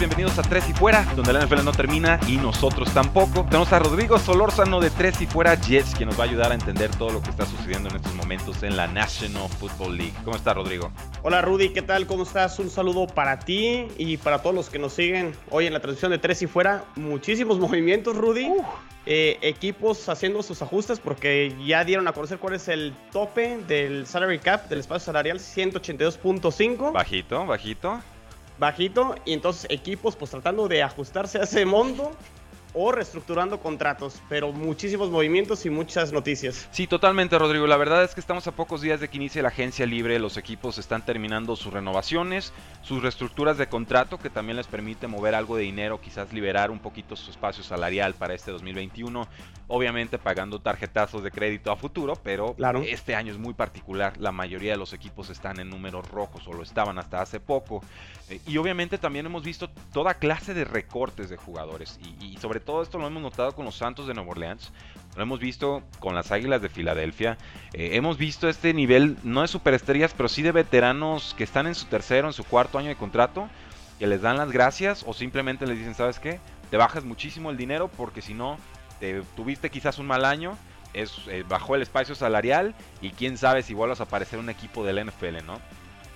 Bienvenidos a Tres y Fuera, donde la NFL no termina y nosotros tampoco. Tenemos a Rodrigo Solórzano de Tres y Fuera Jets, que nos va a ayudar a entender todo lo que está sucediendo en estos momentos en la National Football League. ¿Cómo está, Rodrigo? Hola, Rudy, ¿qué tal? ¿Cómo estás? Un saludo para ti y para todos los que nos siguen hoy en la transmisión de Tres y Fuera. Muchísimos movimientos, Rudy. Eh, equipos haciendo sus ajustes porque ya dieron a conocer cuál es el tope del salary cap, del espacio salarial, 182.5. Bajito, bajito bajito y entonces equipos pues tratando de ajustarse a ese mundo o reestructurando contratos, pero muchísimos movimientos y muchas noticias. Sí, totalmente, Rodrigo. La verdad es que estamos a pocos días de que inicie la agencia libre. Los equipos están terminando sus renovaciones, sus reestructuras de contrato, que también les permite mover algo de dinero, quizás liberar un poquito su espacio salarial para este 2021. Obviamente pagando tarjetazos de crédito a futuro, pero este año es muy particular. La mayoría de los equipos están en números rojos o lo estaban hasta hace poco. Eh, y obviamente también hemos visto toda clase de recortes de jugadores y sobre todo esto lo hemos notado con los Santos de Nueva Orleans, lo hemos visto con las Águilas de Filadelfia, eh, hemos visto este nivel, no de superestrellas, pero sí de veteranos que están en su tercero, en su cuarto año de contrato, que les dan las gracias o simplemente les dicen, ¿sabes qué? Te bajas muchísimo el dinero porque si no, te tuviste quizás un mal año, es, eh, bajó el espacio salarial y quién sabe si vuelvas a aparecer un equipo del NFL, ¿no?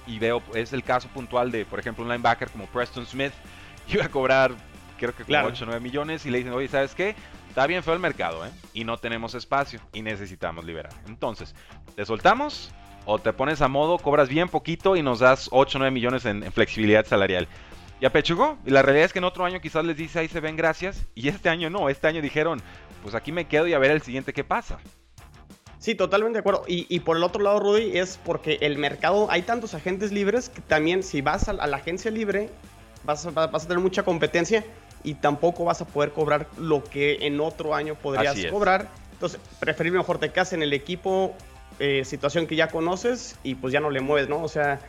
Y veo, es el caso puntual de, por ejemplo, un linebacker como Preston Smith, iba a cobrar creo que como 8 o 9 millones, y le dicen, oye, ¿sabes qué? Está bien feo el mercado, ¿eh? Y no tenemos espacio y necesitamos liberar. Entonces, ¿te soltamos? O te pones a modo, cobras bien poquito y nos das 8 o 9 millones en, flexibilidad salarial. Y apechugó. Y la realidad es que en otro año quizás les dice ahí se ven gracias. Y este año no. Este año dijeron, pues aquí me quedo y a ver el siguiente qué pasa. Sí, totalmente de acuerdo. Y, por el otro lado, Rudy, es porque el mercado, hay tantos agentes libres que también si vas a, la agencia libre, vas vas a tener mucha competencia y tampoco vas a poder cobrar lo que en otro año podrías cobrar. Entonces, preferible mejor te quedas en el equipo, eh, situación que ya conoces y pues ya no le mueves, ¿no? O sea,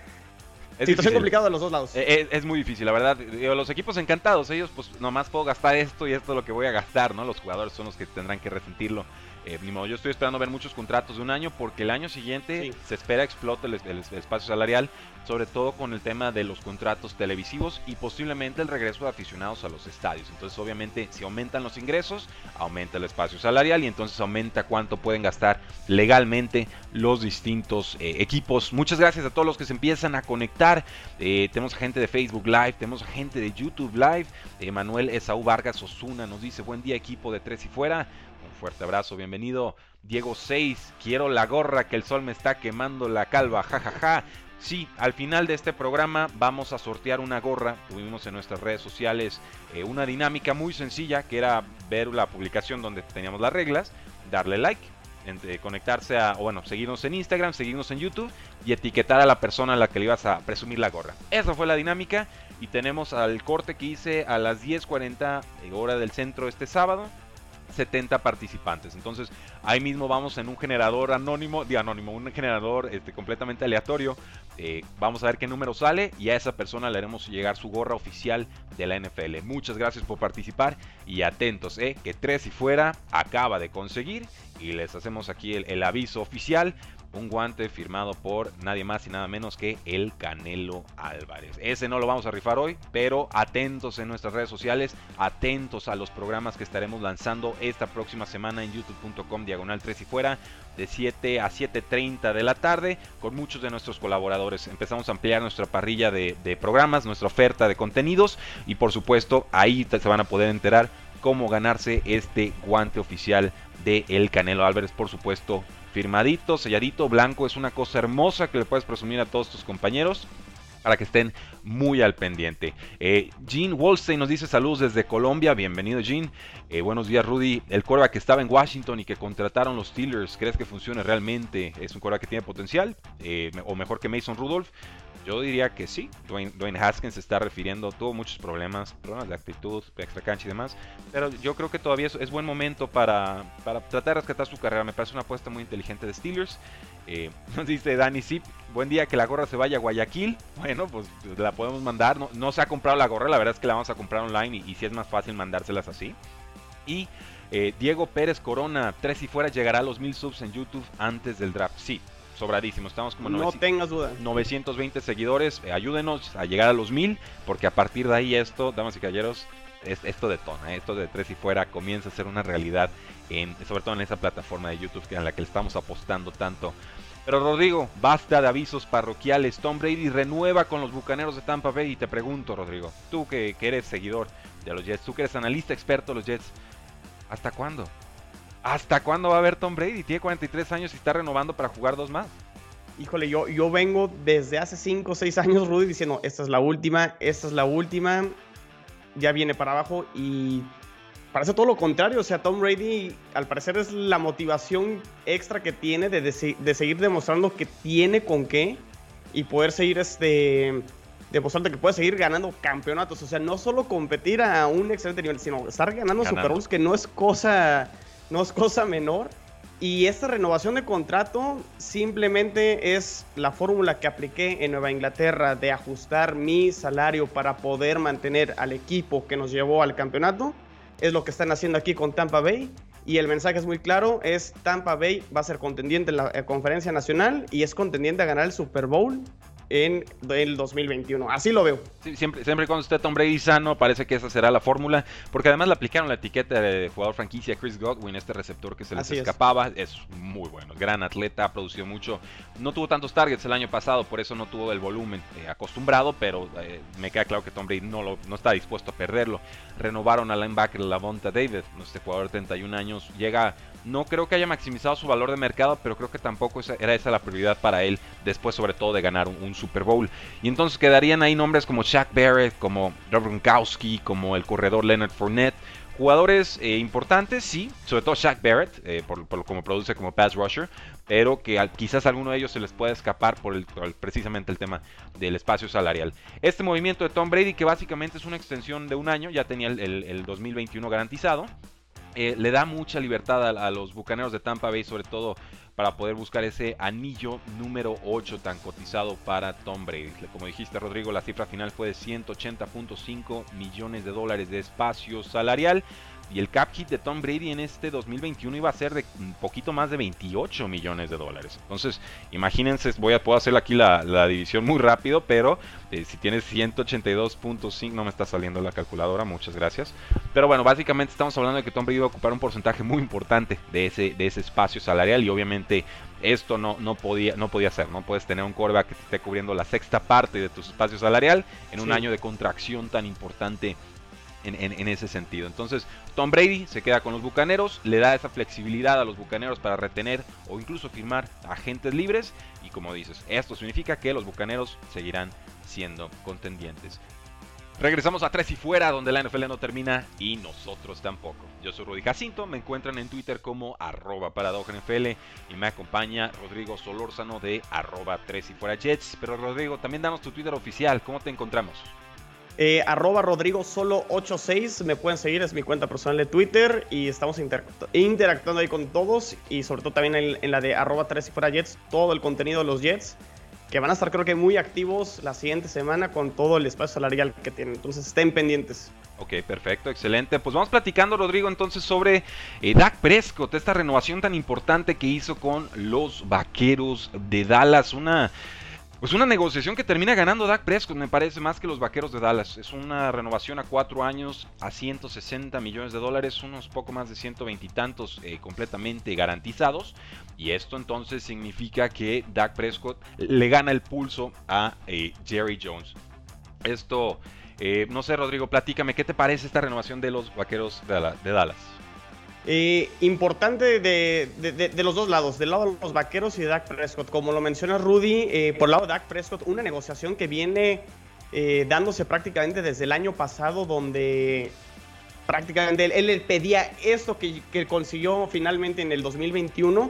es situación complicada de los dos lados. Eh, eh, es, muy difícil, la verdad. Los equipos encantados, ellos pues nomás puedo gastar esto y esto es lo que voy a gastar, ¿no? Los jugadores son los que tendrán que resentirlo. Eh, yo estoy esperando ver muchos contratos de un año porque el año siguiente se espera explote el, espacio salarial, sobre todo con el tema de los contratos televisivos y posiblemente el regreso de aficionados a los estadios. Entonces, obviamente, si aumentan los ingresos, aumenta el espacio salarial y entonces aumenta cuánto pueden gastar legalmente los distintos eh, equipos. Muchas gracias a todos los que se empiezan a conectar. Eh, tenemos gente de Facebook Live, tenemos gente de YouTube Live. Manuel Esaú Vargas Osuna nos dice: Buen día, equipo de Tres y Fuera fuerte abrazo, bienvenido. Diego 6, quiero la gorra que el sol me está quemando la calva, jajaja. Ja, ja. Sí, al final de este programa vamos a sortear una gorra. Tuvimos en nuestras redes sociales eh, una dinámica muy sencilla que era ver la publicación donde teníamos las reglas, darle like, conectarse a, bueno, seguirnos en Instagram, seguirnos en YouTube y etiquetar a la persona a la que le ibas a presumir la gorra. Esa fue la dinámica y tenemos al corte que hice a las 10.40 eh, hora del centro este sábado 70 participantes. Entonces ahí mismo vamos en un generador anónimo, de anónimo, un generador este, completamente aleatorio. Eh, vamos a ver qué número sale y a esa persona le haremos llegar su gorra oficial de la NFL. Muchas gracias por participar y atentos, eh, que tres y fuera acaba de conseguir y les hacemos aquí el aviso oficial un guante firmado por nadie más y nada menos que el Canelo Álvarez. Ese no lo vamos a rifar hoy, pero atentos en nuestras redes sociales, atentos a los programas que estaremos lanzando esta próxima semana en youtube.com diagonal 3 y fuera de 7 a 7.30 de la tarde con muchos de nuestros colaboradores. Empezamos a ampliar nuestra parrilla de, programas, nuestra oferta de contenidos y por supuesto ahí se van a poder enterar cómo ganarse este guante oficial de El Canelo Álvarez, por supuesto firmadito, selladito, blanco, es una cosa hermosa que le puedes presumir a todos tus compañeros. para que estén muy al pendiente. Eh, Gene Wolstein nos dice saludos desde Colombia. Bienvenido, Gene. Eh, buenos días, Rudy. El coreback que estaba en Washington y que contrataron los Steelers, ¿crees que funcione realmente? ¿Es un coreback que tiene potencial? Eh, ¿O mejor que Mason Rudolph? Yo diría que sí. Dwayne, Haskins se está refiriendo, tuvo muchos problemas, problemas de actitud, extra cancha y demás. Pero yo creo que todavía es, buen momento para, para, tratar de rescatar su carrera. Me parece una apuesta muy inteligente de Steelers. Eh, nos dice Danny Zip, buen día que la gorra se vaya a Guayaquil. Bueno, pues la podemos mandar. No, se ha comprado la gorra, la verdad es que la vamos a comprar online y, si es más fácil mandárselas así. Y eh, Diego Pérez Corona, tres y fuera, llegará a los mil subs en YouTube antes del draft. Sí, sobradísimo. Estamos como no tengas duda. 920 seguidores. Eh, ayúdenos a llegar a los 1000, porque a partir de ahí esto, damas y caballeros, es, esto detona. Eh, esto de tres y fuera comienza a ser una realidad, en, sobre todo en esa plataforma de YouTube en la que le estamos apostando tanto. Pero Rodrigo, basta de avisos parroquiales. Tom Brady renueva con los Bucaneros de Tampa Bay. Y te pregunto, Rodrigo, tú que, que eres seguidor de los Jets, tú que eres analista experto de los Jets, ¿hasta cuándo? ¿Hasta cuándo va a haber Tom Brady? Tiene 43 años y está renovando para jugar dos más. Híjole, yo, yo vengo desde hace 5 o 6 años, Rudy, diciendo, esta es la última, esta es la última, ya viene para abajo y parece todo lo contrario. O sea, Tom Brady al parecer es la motivación extra que tiene de, de, seguir demostrando que tiene con qué y poder seguir este demostrando que puede seguir ganando campeonatos. O sea, no solo competir a un excelente nivel, sino estar ganando, ganando. Super Bowls, que no es cosa no es cosa menor. Y esta renovación de contrato simplemente es la fórmula que apliqué en Nueva Inglaterra de ajustar mi salario para poder mantener al equipo que nos llevó al campeonato. Es lo que están haciendo aquí con Tampa Bay. Y el mensaje es muy claro, es Tampa Bay va a ser contendiente en la eh, conferencia nacional y es contendiente a ganar el Super Bowl en el 2021. Así lo veo. siempre, siempre cuando esté Tom Brady sano, parece que esa será la fórmula, porque además le aplicaron la etiqueta de jugador franquicia Chris Godwin, este receptor que se les escapaba, es. muy bueno, gran atleta, ha producido mucho, no tuvo tantos targets el año pasado, por eso no tuvo el volumen eh, acostumbrado, pero eh, me queda claro que Tom Brady no, lo, no está dispuesto a perderlo. Renovaron al linebacker Lavonta David, este jugador de 31 años, llega no creo que haya maximizado su valor de mercado, pero creo que tampoco era esa la prioridad para él, después sobre todo de ganar un, Super Bowl. Y entonces quedarían ahí nombres como Shaq Barrett, como Rob Gronkowski, como el corredor Leonard Fournette. Jugadores eh, importantes, sí, sobre todo Shaq Barrett, eh, por, por, como produce como pass rusher, pero que quizás a alguno de ellos se les pueda escapar por, el, precisamente el tema del espacio salarial. Este movimiento de Tom Brady, que básicamente es una extensión de un año, ya tenía el, el 2021 garantizado, eh, le da mucha libertad a, los bucaneros de Tampa Bay, sobre todo para poder buscar ese anillo número 8 tan cotizado para Tom Brady. Como dijiste, Rodrigo, la cifra final fue de 180.5 millones de dólares de espacio salarial. Y el cap hit de Tom Brady en este 2021 iba a ser de un poquito más de 28 millones de dólares. Entonces, imagínense, voy a, puedo hacer aquí la, división muy rápido, pero eh, si tienes 182.5, no me está saliendo la calculadora, muchas gracias. Pero bueno, básicamente estamos hablando de que Tom Brady iba a ocupar un porcentaje muy importante de ese, de ese espacio salarial y obviamente esto no, no, podía, no podía ser. No puedes tener un coreback que te esté cubriendo la sexta parte de tu espacio salarial en un año de contracción tan importante en, ese sentido. Entonces, Tom Brady se queda con los Bucaneros, le da esa flexibilidad a los Bucaneros para retener o incluso firmar agentes libres. Y como dices, esto significa que los Bucaneros seguirán siendo contendientes. Regresamos a Tres y Fuera, donde la NFL no termina y nosotros tampoco. Yo soy Rudy Jacinto, me encuentran en Twitter como arroba NFL y me acompaña Rodrigo Solórzano de arroba Tres y Fuera Jets. Pero Rodrigo, también danos tu Twitter oficial, ¿cómo te encontramos? Eh, arroba Rodrigo solo 86 me pueden seguir, es mi cuenta personal de Twitter y estamos interactuando ahí con todos y sobre todo también en, la de arroba 3 y fuera Jets, todo el contenido de los Jets que van a estar creo que muy activos la siguiente semana con todo el espacio salarial que tienen, entonces estén pendientes. Ok, perfecto, excelente. Pues vamos platicando, Rodrigo, entonces sobre eh, Dak Prescott, esta renovación tan importante que hizo con los Vaqueros de Dallas, una pues una negociación que termina ganando Dak Prescott, me parece, más que los vaqueros de Dallas. Es una renovación a cuatro años a 160 millones de dólares, unos poco más de 120 y tantos eh, completamente garantizados. Y esto entonces significa que Dak Prescott le gana el pulso a eh, Jerry Jones. Esto, eh, no sé, Rodrigo, platícame, ¿qué te parece esta renovación de los vaqueros de Dallas? Eh, importante de, los dos lados, del lado de los vaqueros y de Dak Prescott. Como lo menciona Rudy, eh, por el lado de Dak Prescott, una negociación que viene eh, dándose prácticamente desde el año pasado, donde prácticamente él, pedía esto que, consiguió finalmente en el 2021.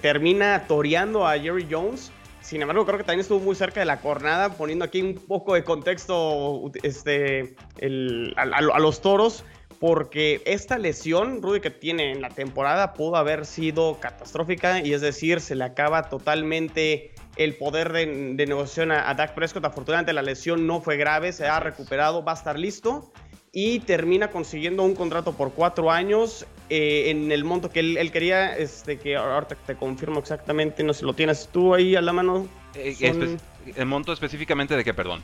termina toreando a Jerry Jones. Sin embargo, creo que también estuvo muy cerca de la cornada, poniendo aquí un poco de contexto este, a los toros porque esta lesión, Rudy, que tiene en la temporada pudo haber sido catastrófica y es decir, se le acaba totalmente el poder de, negociación a, Dak Prescott. Afortunadamente la lesión no fue grave, se ha recuperado, va a estar listo y termina consiguiendo un contrato por cuatro años eh, en el monto que él, quería, este, que ahorita te confirmo exactamente, no sé, lo tienes tú ahí a la mano. Eh, ¿El monto específicamente de qué, perdón?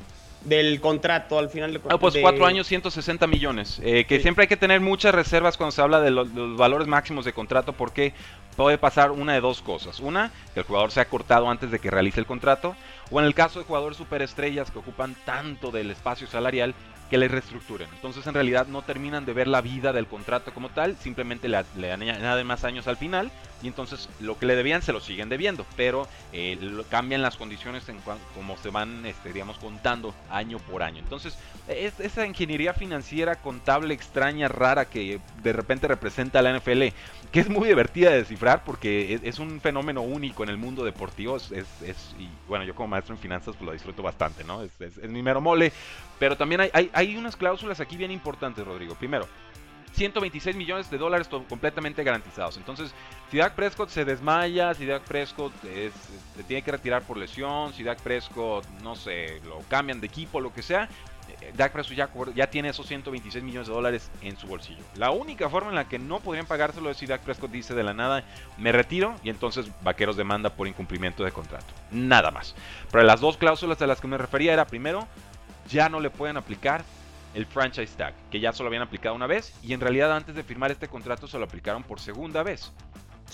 Del contrato al final de ah, pues cuatro años, 160 millones. Eh, que siempre hay que tener muchas reservas cuando se habla de, los valores máximos de contrato porque puede pasar una de dos cosas. Una, que el jugador sea cortado antes de que realice el contrato. O en el caso de jugadores superestrellas que ocupan tanto del espacio salarial que les reestructuren. Entonces en realidad no terminan de ver la vida del contrato como tal, simplemente le, le añaden más años al final y entonces lo que le debían se lo siguen debiendo, pero eh, cambian las condiciones en como se van, este, contando año por año. Entonces es, esa ingeniería financiera contable extraña, rara que de repente representa la NFL, que es muy divertida de descifrar porque es, un fenómeno único en el mundo deportivo, es, y bueno, yo como maestro en finanzas pues lo disfruto bastante, ¿no? Es, mi mero mole, pero también hay, hay, unas cláusulas aquí bien importantes, Rodrigo. Primero, 126 millones de dólares completamente garantizados. Entonces, si Dak Prescott se desmaya, si Dak Prescott se tiene que retirar por lesión, si Dak Prescott, no sé, lo cambian de equipo, lo que sea, eh, Dak Prescott ya, ya, tiene esos 126 millones de dólares en su bolsillo. La única forma en la que no podrían pagárselo es si Dak Prescott dice de la nada, me retiro y entonces Vaqueros demanda por incumplimiento de contrato. Nada más. Pero las dos cláusulas a las que me refería era, primero, ya no le pueden aplicar el franchise tag, que ya solo habían aplicado una vez y en realidad antes de firmar este contrato se lo aplicaron por segunda vez.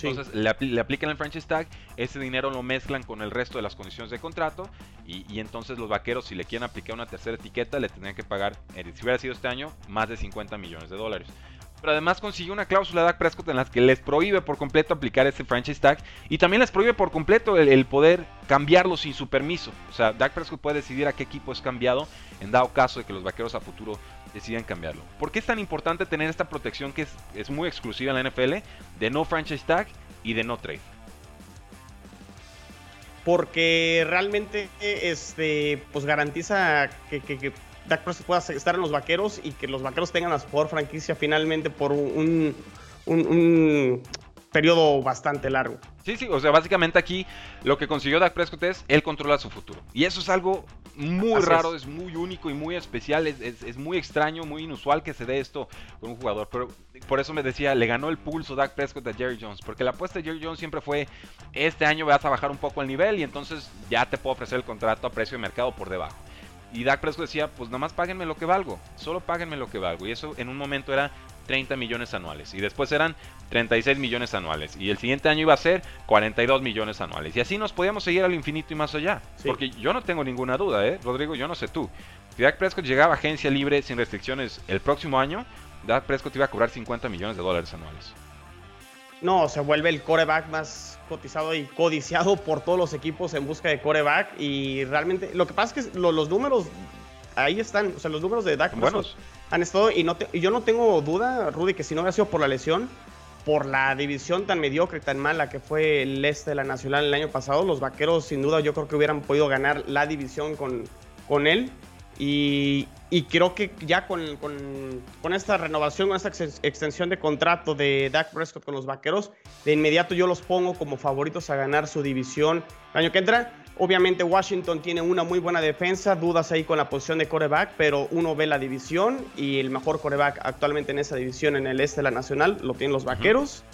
Entonces le, aplican el franchise tag, ese dinero lo mezclan con el resto de las condiciones de contrato y, entonces los vaqueros si le quieren aplicar una tercera etiqueta le tendrían que pagar, eh, si hubiera sido este año, más de 50 millones de dólares pero además consiguió una cláusula de Dak Prescott en la que les prohíbe por completo aplicar ese franchise tag y también les prohíbe por completo el, poder cambiarlo sin su permiso. O sea, Dak Prescott puede decidir a qué equipo es cambiado en dado caso de que los vaqueros a futuro decidan cambiarlo. ¿Por qué es tan importante tener esta protección que es, muy exclusiva en la NFL de no franchise tag y de no trade? Porque realmente este, pues garantiza que Dak Prescott pueda estar en los vaqueros y que los vaqueros tengan a su jugador franquicia finalmente por un, un, periodo bastante largo. Sí, sí, o sea, básicamente aquí lo que consiguió Dak Prescott es él controla su futuro. Y eso es algo muy raro, es. muy único y muy especial, es, es, muy extraño, muy inusual que se dé esto con un jugador. Pero por eso me decía, le ganó el pulso Dak Prescott a Jerry Jones, porque la apuesta de Jerry Jones siempre fue, este año vas a bajar un poco el nivel y entonces ya te puedo ofrecer el contrato a precio de mercado por debajo. Y Dak Prescott decía, pues nada más páguenme lo que valgo, solo páguenme lo que valgo. Y eso en un momento era 30 millones anuales. Y después eran 36 millones anuales. Y el siguiente año iba a ser 42 millones anuales. Y así nos podíamos seguir al infinito y más allá. Porque yo no tengo ninguna duda, ¿eh? Rodrigo, yo no sé tú. Si Dak Prescott llegaba a agencia libre sin restricciones el próximo año, Dak Prescott iba a cobrar 50 millones de dólares anuales. No, se vuelve el coreback más cotizado y codiciado por todos los equipos en busca de coreback. Y realmente, lo que pasa es que los números ahí están. O sea, los números de Dak buenos. han estado. Y, no yo no tengo duda, Rudy, que si no hubiera sido por la lesión, por la división tan mediocre, tan mala que fue el este de la Nacional el año pasado, los vaqueros, sin duda, yo creo que hubieran podido ganar la división con, con él. Y, creo que ya con, esta renovación, con esta extensión de contrato de Dak Prescott con los Vaqueros, de inmediato yo los pongo como favoritos a ganar su división el año que entra. Obviamente Washington tiene una muy buena defensa, dudas ahí con la posición de coreback, pero uno ve la división y el mejor coreback actualmente en esa división en el este de la Nacional lo tienen los Vaqueros.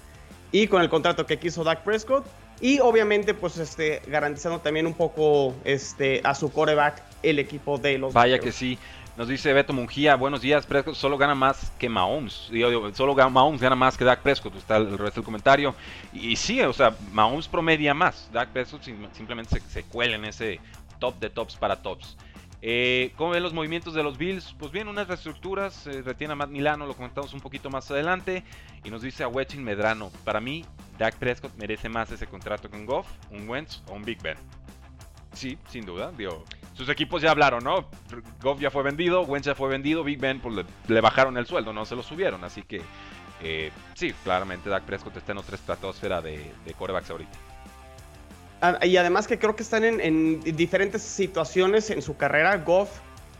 Y con el contrato que quiso Dak Prescott, y obviamente, pues, este, garantizando también un poco este, a su coreback el equipo de los. Vaya que sí. Nos dice Beto Mungía, buenos días, Prescott solo gana más que Mahomes. solo Mahomes gana más que Dak Prescott, está el resto del comentario. Y, sí, o sea, Mahomes promedia más. Dak Prescott simplemente se, cuela en ese top de tops para tops. Eh, ¿Cómo ven los movimientos de los Bills? Pues bien, unas reestructuras, eh, retiene a Matt Milano, lo comentamos un poquito más adelante, y nos dice a Medrano, para mí, Dak Prescott merece más ese contrato con Goff, un Wentz o un Big Ben. Sí, sin duda, digo, sus equipos ya hablaron, ¿no? Goff ya fue vendido, Wentz ya fue vendido, Big Ben pues le, bajaron el sueldo, no se lo subieron, así que eh, sí, claramente Dak Prescott está en otra estratosfera de, de corebacks ahorita. Ah, y además que creo que están en, diferentes situaciones en su carrera. Goff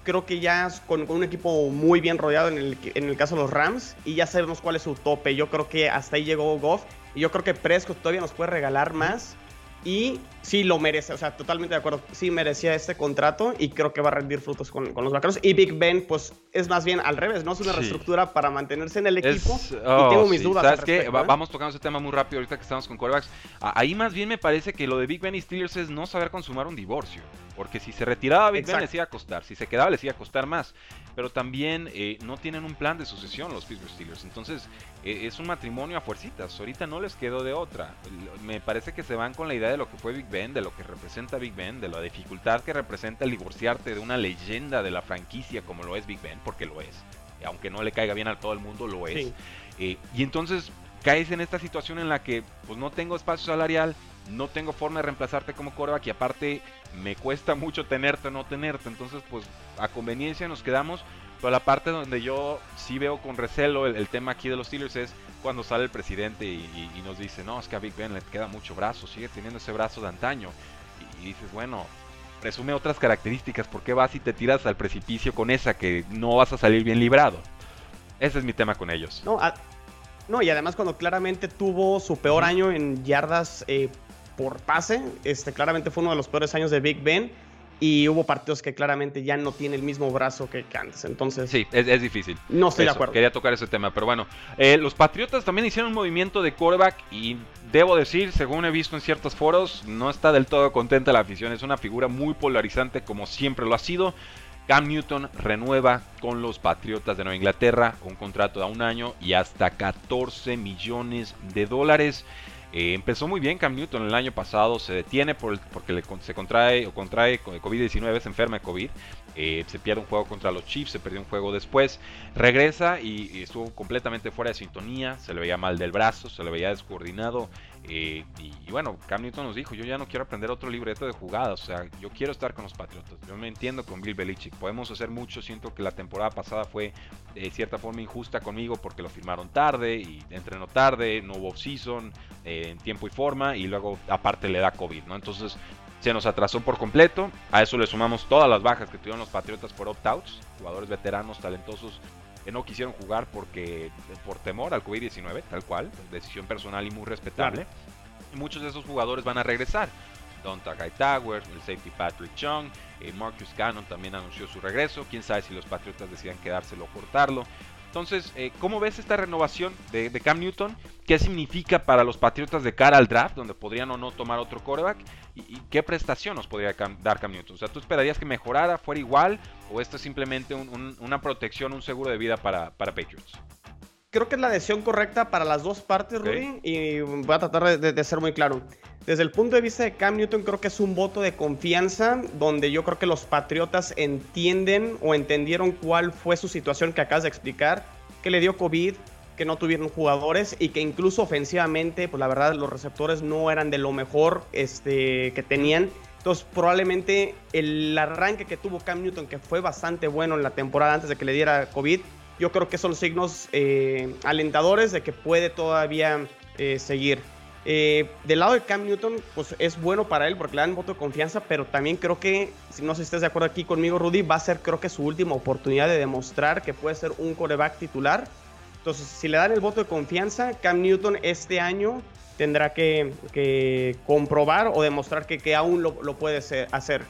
creo que ya con, con un equipo muy bien rodeado en el, en el, caso de los Rams y ya sabemos cuál es su tope. Yo creo que hasta ahí llegó Goff y yo creo que Prescott todavía nos puede regalar más. Y sí lo merece, o sea, totalmente de acuerdo. Sí merecía este contrato y creo que va a rendir frutos con, los vaqueros. Y Big Ben, pues es más bien al revés, ¿no? Es una reestructura para mantenerse en el equipo. y tengo oh, mis dudas. ¿Sabes qué? ¿eh? Vamos tocando ese tema muy rápido ahorita que estamos con quarterbacks. Ahí más bien me parece que lo de Big Ben y Steelers es no saber consumar un divorcio. Porque si se retiraba Big Ben les iba a costar, si se quedaba les iba a costar más. Pero también eh, no tienen un plan de sucesión los Pittsburgh Steelers. Entonces es un matrimonio a fuercitas. Ahorita no les quedó de otra. Me parece que se van con la idea de lo que fue Big Ben, de lo que representa Big Ben, de la dificultad que representa el divorciarte de una leyenda de la franquicia como lo es Big Ben, porque lo es. Aunque no le caiga bien a todo el mundo, lo es. Eh, y entonces caes en esta situación en la que pues no tengo espacio salarial, no tengo forma de reemplazarte como coreback y aparte me cuesta mucho tenerte o no tenerte. Entonces, pues a conveniencia nos quedamos. Pero la parte donde yo sí veo con recelo el, tema aquí de los Steelers es cuando sale el presidente y, nos dice, no, es que a Big Ben le queda mucho brazo, sigue teniendo ese brazo de antaño. Y, dices, bueno, presume otras características, ¿por qué vas y te tiras al precipicio con esa que no vas a salir bien librado? Ese es mi tema con ellos. No, no y además cuando claramente tuvo su peor año en yardas eh, por pase, este, claramente fue uno de los peores años de Big Ben y hubo partidos que claramente ya no tiene el mismo brazo que, antes. Entonces. Sí, es, difícil. No estoy de acuerdo. Quería tocar ese tema, pero bueno. Eh, los Patriotas también hicieron un movimiento de quarterback y debo decir, según he visto en ciertos foros, no está del todo contenta la afición. Es una figura muy polarizante, como siempre lo ha sido. Cam Newton renueva con los Patriotas de Nueva Inglaterra un contrato de un año y hasta 14 millones de dólares. Eh, empezó muy bien Cam Newton el año pasado, se detiene por porque se contrae o contrae COVID-19, se enferma de COVID, eh, se pierde un juego contra los Chiefs, se perdió un juego después, regresa y, estuvo completamente fuera de sintonía, se le veía mal del brazo, se le veía descoordinado, eh, y, bueno, Cam Newton nos dijo, yo ya no quiero aprender otro libreto de jugadas, o sea, yo quiero estar con los Patriotas. Yo me entiendo con Bill Belichick, podemos hacer mucho, siento que la temporada pasada fue de cierta forma injusta conmigo porque lo firmaron tarde y entrenó tarde, no hubo off-season eh, en tiempo y forma y luego aparte le da COVID, ¿no? Entonces se nos atrasó por completo, a eso le sumamos todas las bajas que tuvieron los Patriotas por opt-outs, jugadores veteranos, talentosos no quisieron jugar porque por temor al COVID-19, tal cual, decisión personal y muy respetable. Muchos de esos jugadores van a regresar. Don Takai Tower, el safety Patrick Chung, eh, Marcus Cannon también anunció su regreso. Quién sabe si los Patriotas decidan quedárselo o cortarlo. Entonces, eh, ¿cómo ves esta renovación de, Cam Newton? ¿Qué significa para los Patriotas de cara al draft, donde podrían o no tomar otro quarterback? ¿Y, qué prestación nos podría dar Cam Newton? O sea, ¿tú esperarías que mejorara, fuera igual? ¿O esto es simplemente una protección, un seguro de vida para Patriots? Creo que es la decisión correcta para las dos partes, Rudy, y voy a tratar de, ser muy claro. Desde el punto de vista de Cam Newton, creo que es un voto de confianza donde yo creo que los Patriotas entienden o entendieron cuál fue su situación que acabas de explicar, que le dio COVID, que no tuvieron jugadores y que incluso ofensivamente, pues la verdad, los receptores no eran de lo mejor este, que tenían. Entonces, probablemente el arranque que tuvo Cam Newton, que fue bastante bueno en la temporada antes de que le diera COVID, yo creo que son signos eh, alentadores de que puede todavía eh, seguir. Eh, del lado de Cam Newton, pues es bueno para él porque le dan voto de confianza, pero también creo que, si no sé si estás de acuerdo aquí conmigo, Rudy, va a ser creo que su última oportunidad de demostrar que puede ser un coreback titular. Entonces, si le dan el voto de confianza, Cam Newton este año tendrá que, comprobar o demostrar que, aún lo puede hacer.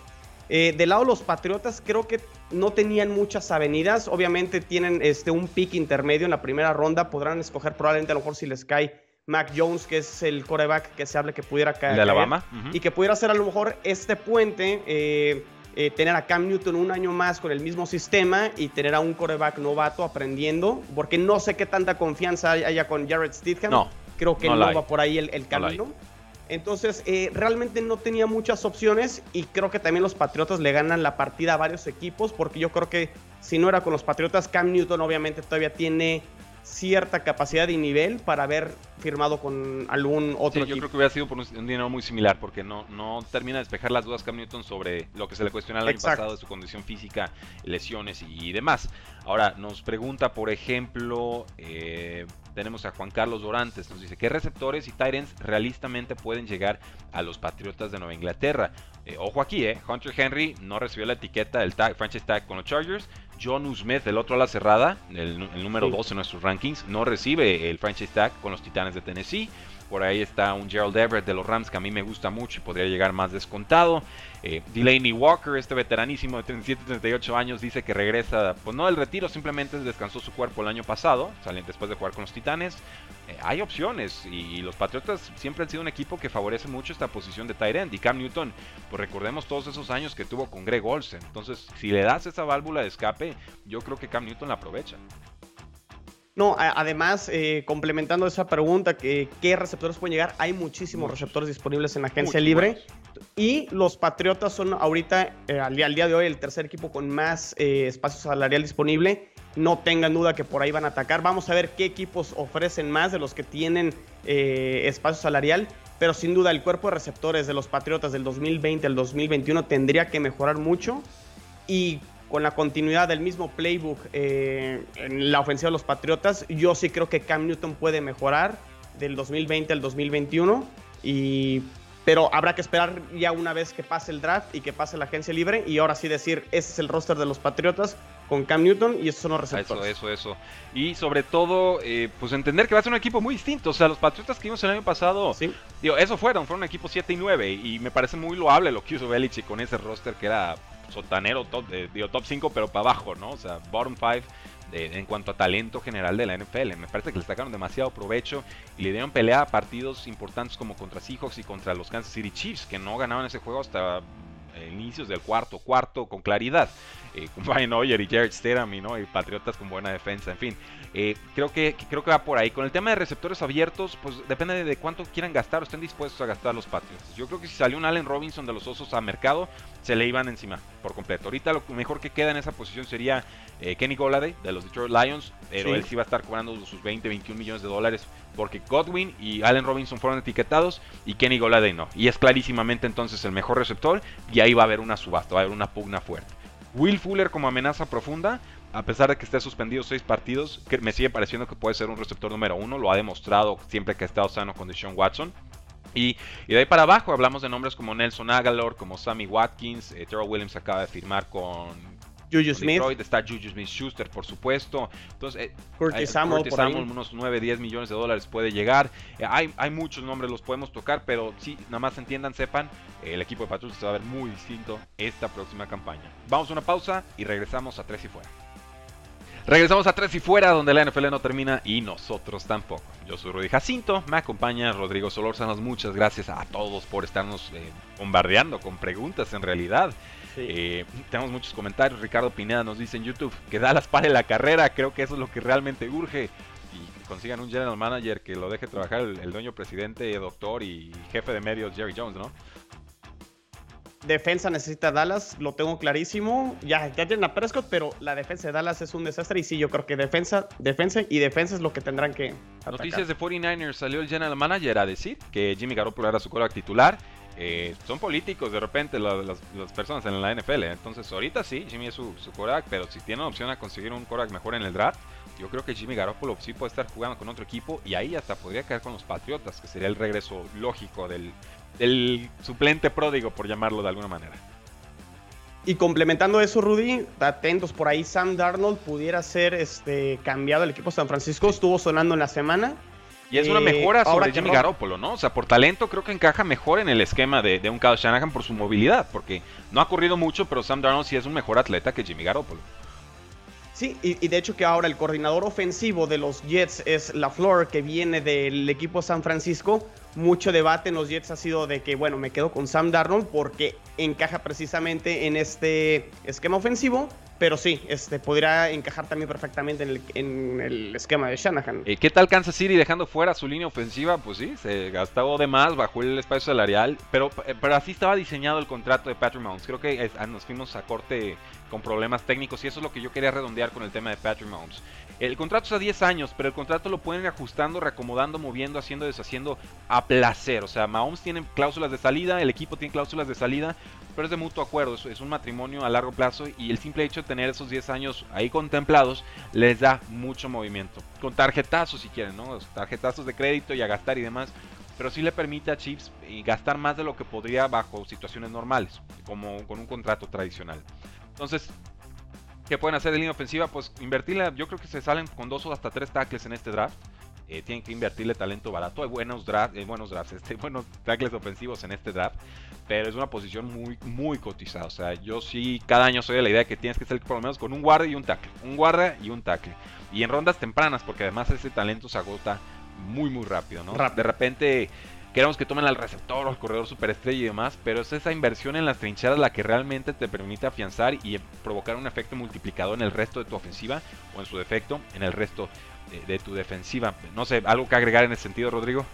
Eh, del lado de los Patriotas, creo que no tenían muchas avenidas. Obviamente tienen este, un pick intermedio en la primera ronda. Podrán escoger probablemente a lo mejor si les cae Mac Jones, que es el coreback que se hable que pudiera caer. De Alabama. Y que pudiera ser a lo mejor este puente. Eh, eh, tener a Cam Newton un año más con el mismo sistema y tener a un coreback novato aprendiendo, porque no sé qué tanta confianza haya con Jared Stidham. No, creo que no, va por ahí el, camino. Entonces, eh, realmente no tenía muchas opciones y creo que también los Patriotas le ganan la partida a varios equipos porque yo creo que si no era con los Patriotas, Cam Newton obviamente todavía tiene cierta capacidad y nivel para haber firmado con algún otro sí, Yo creo que hubiera sido por un, dinero muy similar, porque no, no termina de despejar las dudas Cam Newton sobre lo que se le cuestiona el año pasado de su condición física, lesiones y, demás. Ahora, nos pregunta, por ejemplo, eh, tenemos a Juan Carlos Dorantes, nos dice, ¿qué receptores y Tyrants realistamente pueden llegar a los Patriotas de Nueva Inglaterra? Eh, ojo aquí, eh, Hunter Henry no recibió la etiqueta del tag, franchise tag con los Chargers, John Smith, el otro a la cerrada, el, número 2 en nuestros rankings, no recibe el franchise tag con los Titanes de Tennessee. Por ahí está un Gerald Everett de los Rams que a mí me gusta mucho y podría llegar más descontado. Eh, Delaney Walker, este veteranísimo de 37-38 años, dice que regresa, pues no del retiro, simplemente descansó su cuerpo el año pasado, salen después de jugar con los Titanes. Eh, hay opciones y, los Patriotas siempre han sido un equipo que favorece mucho esta posición de tight end. Y Cam Newton, pues recordemos todos esos años que tuvo con Greg Olsen. Entonces, si le das esa válvula de escape, yo creo que Cam Newton la aprovecha. No, además, eh, complementando esa pregunta, que, ¿qué receptores pueden llegar? Hay muchísimos receptores disponibles en la agencia libre. Y los Patriotas son ahorita, eh, al, día, de hoy, el tercer equipo con más eh, espacio salarial disponible. No tengan duda que por ahí van a atacar. Vamos a ver qué equipos ofrecen más de los que tienen espacio salarial. Pero sin duda, el cuerpo de receptores de los Patriotas del 2020 al 2021 tendría que mejorar mucho. Y con la continuidad del mismo playbook eh, en la ofensiva de los Patriotas, yo sí creo que Cam Newton puede mejorar del 2020 al 2021 y pero habrá que esperar ya una vez que pase el draft y que pase la agencia libre y ahora sí decir, ese es el roster de los Patriotas con Cam Newton y esos son los receptores. Eso, eso, eso. Y sobre todo, eh, pues entender que va a ser un equipo muy distinto. O sea, los Patriotas que vimos el año pasado, ¿Sí? digo, eso fueron, fueron un equipo 7 y 9 y me parece muy loable lo que hizo Belichick con ese roster que era sotanero, top, eh, digo, top 5, pero para abajo, ¿no? O sea, bottom 5 en cuanto a talento general de la NFL. Me parece que le sacaron demasiado provecho y le dieron pelea a partidos importantes como contra Seahawks y contra los Kansas City Chiefs, que no ganaban ese juego hasta inicios del cuarto, cuarto, con claridad. Eh, con Brian Hoyer y Jared Stedham y, ¿no? y Patriotas con buena defensa, en fin. Eh, creo, que, creo que va por ahí. Con el tema de receptores abiertos, pues depende de cuánto quieran gastar o estén dispuestos a gastar los Patriots. Yo creo que si salió un Allen Robinson de los Osos a mercado, se le iban encima por completo. Ahorita lo mejor que queda en esa posición sería eh, Kenny Golladay de los Detroit Lions, pero él sí va a estar cobrando sus 20, 21 millones de dólares porque Godwin y Allen Robinson fueron etiquetados y Kenny Golladay no. Y es clarísimamente entonces el mejor receptor y ahí va a haber una subasta, va a haber una pugna fuerte. Will Fuller como amenaza profunda, a pesar de que esté suspendido seis partidos, me sigue pareciendo que puede ser un receptor número uno, lo ha demostrado siempre que ha estado sano con Deshaun Watson. Y, de ahí para abajo hablamos de nombres como Nelson Aguilar, como Sammy Watkins, eh, Terrell Williams acaba de firmar con Juju Smith. Detroit, está Juju Smith Schuster, por supuesto. Entonces, eh, Curtis Samuel, unos 9, 10 millones de dólares puede llegar. Eh, hay, hay muchos nombres, los podemos tocar, pero sí, nada más entiendan, sepan, el equipo de Patriots se va a ver muy distinto esta próxima campaña. Vamos a una pausa y regresamos a Tres y Fuera. Regresamos a Tres y Fuera, donde la NFL no termina y nosotros tampoco. Yo soy Rudy Jacinto, me acompaña Rodrigo Solórzanos. Muchas gracias a todos por estarnos eh, bombardeando con preguntas en realidad. Eh, tenemos muchos comentarios. Ricardo Pineda nos dice en YouTube que Dallas pare la carrera. Creo que eso es lo que realmente urge. Y consigan un general manager que lo deje trabajar el, dueño presidente, doctor y jefe de medios Jerry Jones, ¿no? Defensa necesita Dallas, lo tengo clarísimo. Ya, ya tienen a Prescott, pero la defensa de Dallas es un desastre. Y sí, yo creo que defensa, defensa y defensa es lo que tendrán que. Noticias de 49ers: salió el general manager a decir que Jimmy Garoppolo era su coreback titular eh, son políticos de repente las, personas en la NFL. Entonces, ahorita sí, Jimmy es su, su pero si tiene opción a conseguir un Korak mejor en el draft, yo creo que Jimmy Garoppolo sí puede estar jugando con otro equipo y ahí hasta podría caer con los Patriotas, que sería el regreso lógico del, del suplente pródigo, por llamarlo de alguna manera. Y complementando eso, Rudy, atentos por ahí, Sam Darnold pudiera ser este, cambiado al equipo San Francisco, estuvo sonando en la semana y es una mejora sobre Jimmy Garoppolo, ¿no? O sea, por talento creo que encaja mejor en el esquema de, un Kyle Shanahan por su movilidad, porque no ha corrido mucho, pero Sam Darnold sí es un mejor atleta que Jimmy Garoppolo. Sí, y, de hecho que ahora el coordinador ofensivo de los Jets es la Flor, que viene del equipo San Francisco. Mucho debate en los Jets ha sido de que, bueno, me quedo con Sam Darnold porque encaja precisamente en este esquema ofensivo pero sí, este, podría encajar también perfectamente en el, en el esquema de Shanahan. ¿Y ¿Qué tal Kansas City dejando fuera su línea ofensiva? Pues sí, se gastó de más, bajó el espacio salarial, pero, eh, pero así estaba diseñado el contrato de Patrick Mahomes. Creo que ah, nos fuimos a corte con problemas técnicos y eso es lo que yo quería redondear con el tema de Patrick Mahomes. El contrato es a 10 años, pero el contrato lo pueden ajustando, reacomodando, moviendo, haciendo, deshaciendo a placer. O sea, Mahomes tiene cláusulas de salida, el equipo tiene cláusulas de salida, pero es de mutuo acuerdo, es, un matrimonio a largo plazo y el simple hecho de tener esos 10 años ahí contemplados les da mucho movimiento. Con tarjetazos si quieren, ¿no? Tarjetazos de crédito y a gastar y demás, pero sí le permite a Chips eh, gastar más de lo que podría bajo situaciones normales, como con un contrato tradicional. Entonces, ¿Qué pueden hacer de línea ofensiva? Pues invertirle, yo creo que se salen con dos o hasta tres tackles en este draft. Eh, tienen que invertirle talento barato. Hay buenos, draft, eh, buenos drafts, este, buenos tackles ofensivos en este draft, pero es una posición muy, muy cotizada. O sea, yo sí, cada año soy de la idea que tienes que salir por lo menos con un guardia y un tackle. Un guardia y un tackle. Y en rondas tempranas, porque además ese talento se agota muy, muy rápido, ¿no? De repente queremos que tomen al receptor o al corredor superestrella y demás, pero es esa inversión en las trincheras la que realmente te permite afianzar y provocar un efecto multiplicador en el resto de tu ofensiva o en su defecto en el resto de, tu defensiva. No sé, ¿algo que agregar en ese sentido, Rodrigo?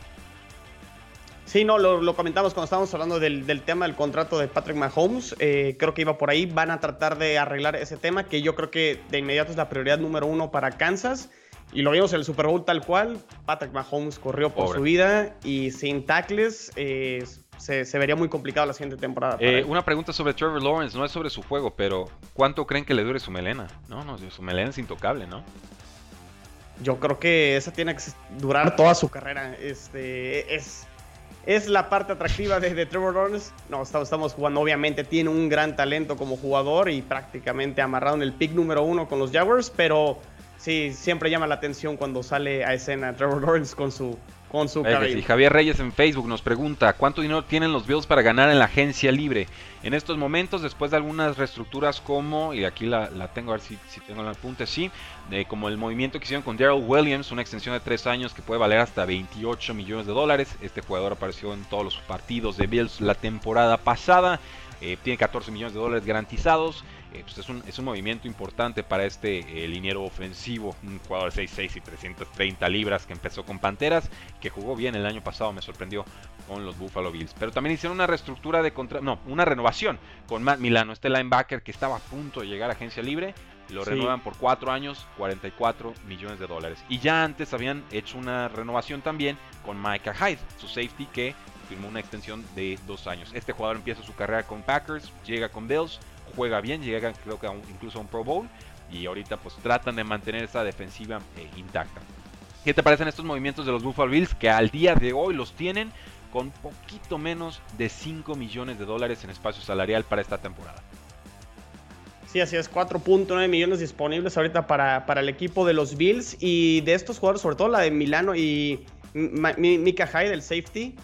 Sí, no, lo, comentamos cuando estábamos hablando del, tema del contrato de Patrick Mahomes. Eh, creo que iba por ahí. Van a tratar de arreglar ese tema, que yo creo que de inmediato es la prioridad número uno para Kansas. Y lo vimos en el Super Bowl tal cual. Patrick Mahomes corrió por su vida y sin tackles eh, se, vería muy complicado la siguiente temporada. Eh, una pregunta sobre Trevor Lawrence, no es sobre su juego, pero ¿cuánto creen que le dure su melena? No, no, su melena es intocable, ¿no? Yo creo que esa tiene que durar toda su carrera. Este, es, es la parte atractiva de, Trevor Lawrence. No, estamos, estamos, jugando, obviamente tiene un gran talento como jugador y prácticamente amarrado en el pick número uno con los Jaguars, pero sí, siempre llama la atención cuando sale a escena Trevor Lawrence con su, con su cabello. Y Javier Reyes en Facebook nos pregunta, ¿cuánto dinero tienen los Bills para ganar en la agencia libre? En estos momentos, después de algunas reestructuras como, y aquí la, tengo, a ver si, si tengo el apunte, sí, de, como el movimiento que hicieron con Daryl Williams, una extensión de tres años que puede valer hasta 28 millones de dólares. Este jugador apareció en todos los partidos de Bills la temporada pasada. Eh, tiene 14 millones de dólares garantizados. Eh, pues es, un, es, un, movimiento importante para este eh, liniero ofensivo, un jugador de 6'6 y 330 libras que empezó con Panteras, que jugó bien el año pasado, me sorprendió con los Buffalo Bills. Pero también hicieron una reestructura de contra no, una renovación con Matt Milano, este linebacker que estaba a punto de llegar a agencia libre. Lo renuevan por 4 años, 44 millones de dólares. Y ya antes habían hecho una renovación también con Micah Hyde, su safety que firmó una extensión de 2 años. Este jugador empieza su carrera con Packers, llega con Bills, juega bien, llega creo que incluso a un Pro Bowl y ahorita pues tratan de mantener esa defensiva eh, intacta. ¿Qué te parecen estos movimientos de los Buffalo Bills que al día de hoy los tienen con poquito menos de 5 millones de dólares en espacio salarial para esta temporada? Sí, así es, 4.9 millones disponibles ahorita para, para, el equipo de los Bills y de estos jugadores, sobre todo la de Milano y Mika Hyde, del safety,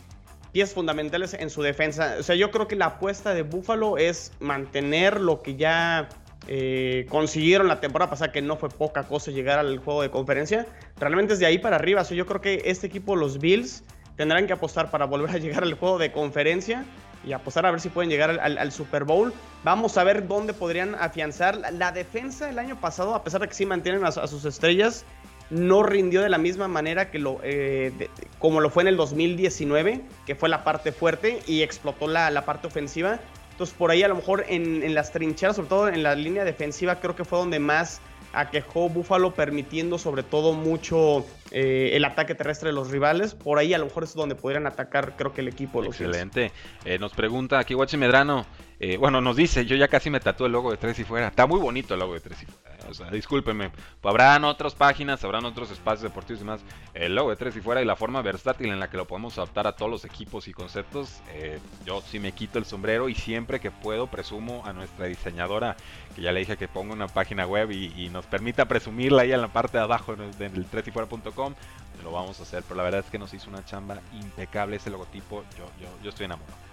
piezas fundamentales en su defensa. O sea, yo creo que la apuesta de Buffalo es mantener lo que ya eh, consiguieron la temporada pasada, que no fue poca cosa llegar al juego de conferencia. Realmente es de ahí para arriba. O sea, yo creo que este equipo, los Bills, tendrán que apostar para volver a llegar al juego de conferencia y apostar a ver si pueden llegar al, Super Bowl. Vamos a ver dónde podrían afianzar la, defensa el año pasado, a pesar de que sí mantienen a sus estrellas no rindió de la misma manera que lo, eh, como lo fue en el 2019, que fue la parte fuerte y explotó la, la parte ofensiva. Entonces por ahí a lo mejor en, en, las trincheras, sobre todo en la línea defensiva, creo que fue donde más aquejó Buffalo, permitiendo sobre todo mucho eh, el ataque terrestre de los rivales. Por ahí a lo mejor es donde podrían atacar, creo que el equipo. Excelente. Eh, nos pregunta aquí Guachi Medrano, bueno, nos dice, yo ya casi me tatué el logo de Tres y Fuera. Está muy bonito el logo de Tres y Fuera. O sea, discúlpeme. Habrán otras páginas, habrán otros espacios deportivos y demás. El logo de tres y fuera y la forma versátil en la que lo podemos adaptar a todos los equipos y conceptos. Eh, yo sí me quito el sombrero y siempre que puedo presumo a nuestra diseñadora, que ya le dije que ponga una página web y, nos permita presumirla ahí en la parte de abajo del tres y fuera.com. Lo vamos a hacer, pero la verdad es que nos hizo una chamba impecable ese logotipo. Yo, yo, yo estoy enamorado.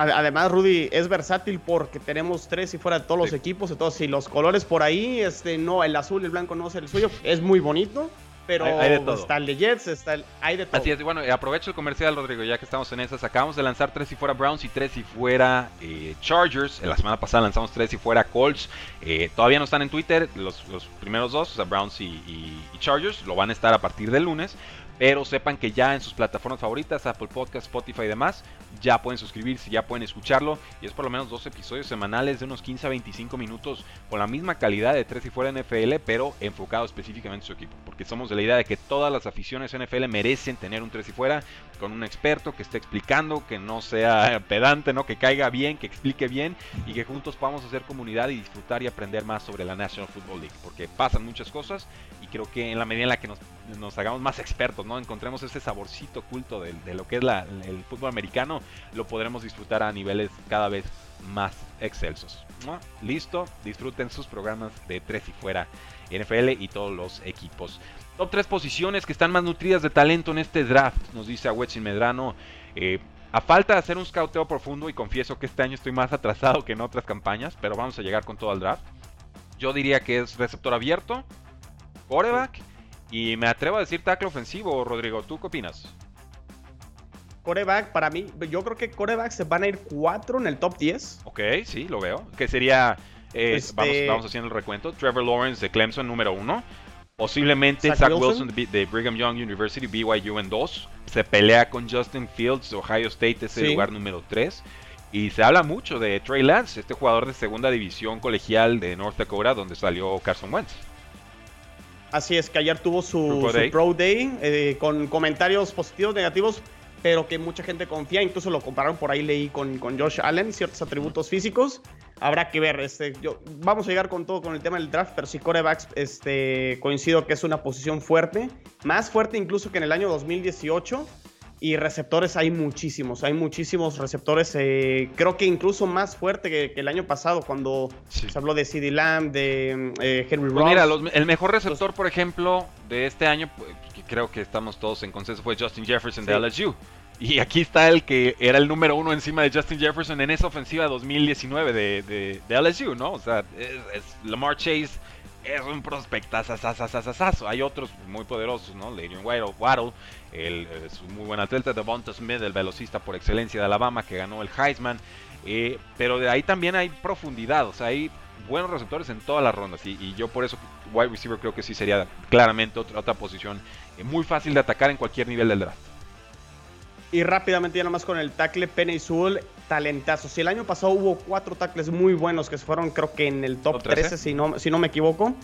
Además, Rudy es versátil porque tenemos tres y fuera de todos los equipos. Entonces, si los colores por ahí, este, no, el azul el blanco no es el suyo, es muy bonito. pero Hay- hay de todo. está el de Jets, está el, hay de todo. Así es, bueno, aprovecho el comercial, Rodrigo, ya que estamos en esas. Acabamos de lanzar tres y fuera Browns y tres y fuera eh, Chargers. En la semana pasada lanzamos tres y fuera Colts. Eh, todavía no están en Twitter los, los primeros dos, o sea, Browns y, y- y Chargers. Lo van a estar a partir del lunes. Pero sepan que ya en sus plataformas favoritas, Apple Podcast, Spotify y demás, ya pueden suscribirse, ya pueden escucharlo. Y es por lo menos dos episodios semanales de unos 15 a 25 minutos con la misma calidad de 3 y fuera NFL, pero enfocado específicamente en su equipo. Porque somos de la idea de que todas las aficiones NFL merecen tener un 3 y fuera con un experto que esté explicando, que no sea pedante, ¿no? que caiga bien, que explique bien y que juntos podamos hacer comunidad y disfrutar y aprender más sobre la National Football League. Porque pasan muchas cosas y creo que en la medida en la que nos, nos hagamos más expertos, ¿no? encontremos ese saborcito oculto de, lo que es el fútbol americano, lo podremos disfrutar a niveles cada vez más excelsos. Listo, disfruten sus programas de tres y fuera NFL y todos los equipos. Top 3 posiciones que están más nutridas de talento en este draft, nos dice Agüetzin Medrano. Eh, a falta de hacer un scouteo profundo, y confieso que este año estoy más atrasado que en otras campañas, pero vamos a llegar con todo al draft. Yo diría que es receptor abierto, quarterback, y me atrevo a decir tackle ofensivo, Rodrigo. ¿Tú qué opinas? Coreback, para mí, yo creo que corebacks se van a ir cuatro en el top 10. Ok, sí, lo veo. Que sería, eh, Este- vamos, vamos haciendo el recuento, Trevor Lawrence de Clemson número uno. Posiblemente Zach Zach, Wilson. Wilson, de Brigham Young University, BYU en 2. Se pelea con Justin Fields de Ohio State, es el Sí. lugar número 3. Y se habla mucho de Trey Lance, este jugador de segunda división colegial de North Dakota, donde salió Carson Wentz. Así es que ayer tuvo su, Su Pro su Day. Pro Day eh, con comentarios positivos, negativos, pero que mucha gente confía. Incluso lo compararon por ahí, leí con, con Josh Allen, ciertos atributos físicos. Habrá que ver. Este, yo, vamos a llegar con todo con el tema del draft, pero sí, corebacks, este, coincido que es una posición fuerte, más fuerte incluso que en el año 2018. Y receptores hay muchísimos, hay muchísimos receptores, eh, creo que incluso más fuerte que, que el año pasado cuando Sí. se habló de CD Lamb, de eh, Henry Pues Ross. mira, los- el mejor receptor, por ejemplo, de este año, pues, que creo que estamos todos en consenso, fue Justin Jefferson de Sí. LSU. Y aquí está el que era el número uno encima de Justin Jefferson en esa ofensiva 2019 de, de, de LSU, ¿no? O sea, es, es Lamar Chase es un prospectazo. Hay otros muy poderosos, ¿no? Le'Veon Waddle, Waddle el, es un muy buen atleta, Devonta Smith, el velocista por excelencia de Alabama, que ganó el Heisman. Eh, pero de ahí también hay profundidad, o sea, hay buenos receptores en todas las rondas. Y, y yo por eso, wide receiver, creo que sí sería claramente otra, otra posición eh, muy fácil de atacar en cualquier nivel del draft. Y rápidamente ya nomás con el tackle Penny Sewell, talentazo. Si el año pasado hubo cuatro tackles muy buenos que fueron creo que en el top, ¿Top 13? 13, si no, si no me equivoco.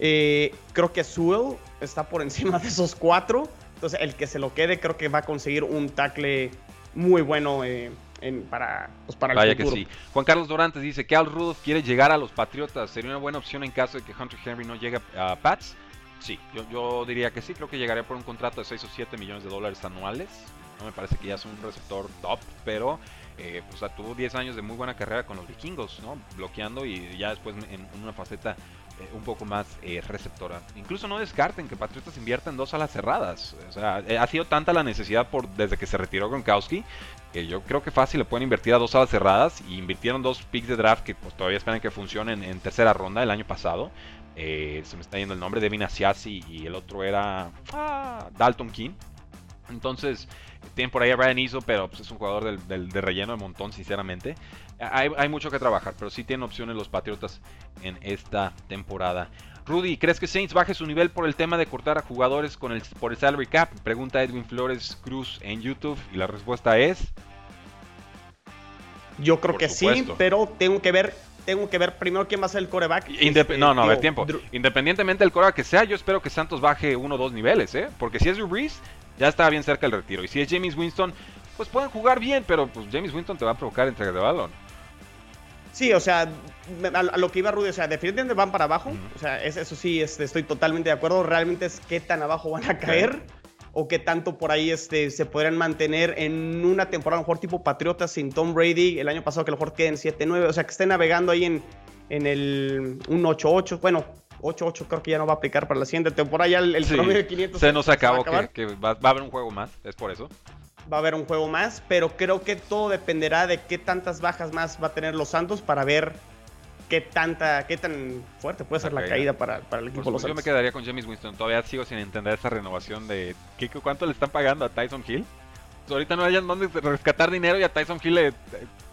Eh, creo que Sewell está por encima de esos cuatro. Entonces el que se lo quede creo que va a conseguir un tackle muy bueno eh, en- para, pues, para el Vaya que sí. Juan Carlos Dorantes dice que Al Rudolph quiere llegar a los Patriotas. ¿Sería una buena opción en caso de que Hunter Henry no llegue a Pats? Sí, yo, yo diría que sí. Creo que llegaría por un contrato de 6 o 7 millones de dólares anuales. No me parece que ya es un receptor top, pero eh, pues, tuvo 10 años de muy buena carrera con los vikingos, ¿no? Bloqueando y ya después en una faceta eh, un poco más eh, receptora. Incluso no descarten que Patriotas invierta en dos alas cerradas. O sea, eh, ha sido tanta la necesidad por desde que se retiró Gronkowski que yo creo que fácil le pueden invertir a dos alas cerradas y invirtieron dos picks de draft que pues, todavía esperan que funcionen en tercera ronda el año pasado. Se me está yendo el nombre, Devin Asiasi y el otro era ah, Dalton King. Entonces, tienen por ahí a Brian Iso, pero pues, es un jugador del, del- de relleno de montón, sinceramente. Hay, hay mucho que trabajar, pero sí tienen opciones los Patriotas en esta temporada. Rudy, ¿crees que Saints baje su nivel por el tema de cortar a jugadores con el, por el salary cap? Pregunta Edwin Flores Cruz en YouTube y la respuesta es... Yo creo Por que supuesto. sí, pero tengo que ver, tengo que ver primero quién va a ser el coreback. Indep- Este, no, no, a ver, tiempo. Drew- Independientemente del coreback que sea, yo espero que Santos baje uno o dos niveles, ¿eh? Porque si es Drew Brees, ya está bien cerca del retiro. Y si es James Winston, pues pueden jugar bien, pero pues James Winston te va a provocar entrega de balón. Sí, o sea, a, lo que iba Rudy, o sea, definitivamente van para abajo. O sea, es- eso sí, estoy totalmente de acuerdo. Realmente es qué tan abajo van a caer o qué tanto por ahí este, se podrían mantener en una temporada, a lo mejor tipo Patriotas sin Tom Brady. El año pasado que a lo mejor queden 7-9. O sea, que estén navegando ahí en, en el un 8-8. Bueno, 8-8 creo que ya no va a aplicar para la siguiente temporada. Ya el, el Sí, promedio de 500 Se nos va a acabó que, que va, va a haber un juego más, es por eso. va a haber un juego más, pero creo que todo dependerá de qué tantas bajas más va a tener los Santos para ver qué tanta, qué tan fuerte puede ser la caída para, para el equipo Los Yo me quedaría con James Winston. Todavía sigo sin entender esa renovación de ¿qué, cuánto le están pagando a Tyson Hill. Pues ahorita no hayan dónde rescatar dinero y a Tyson Hill,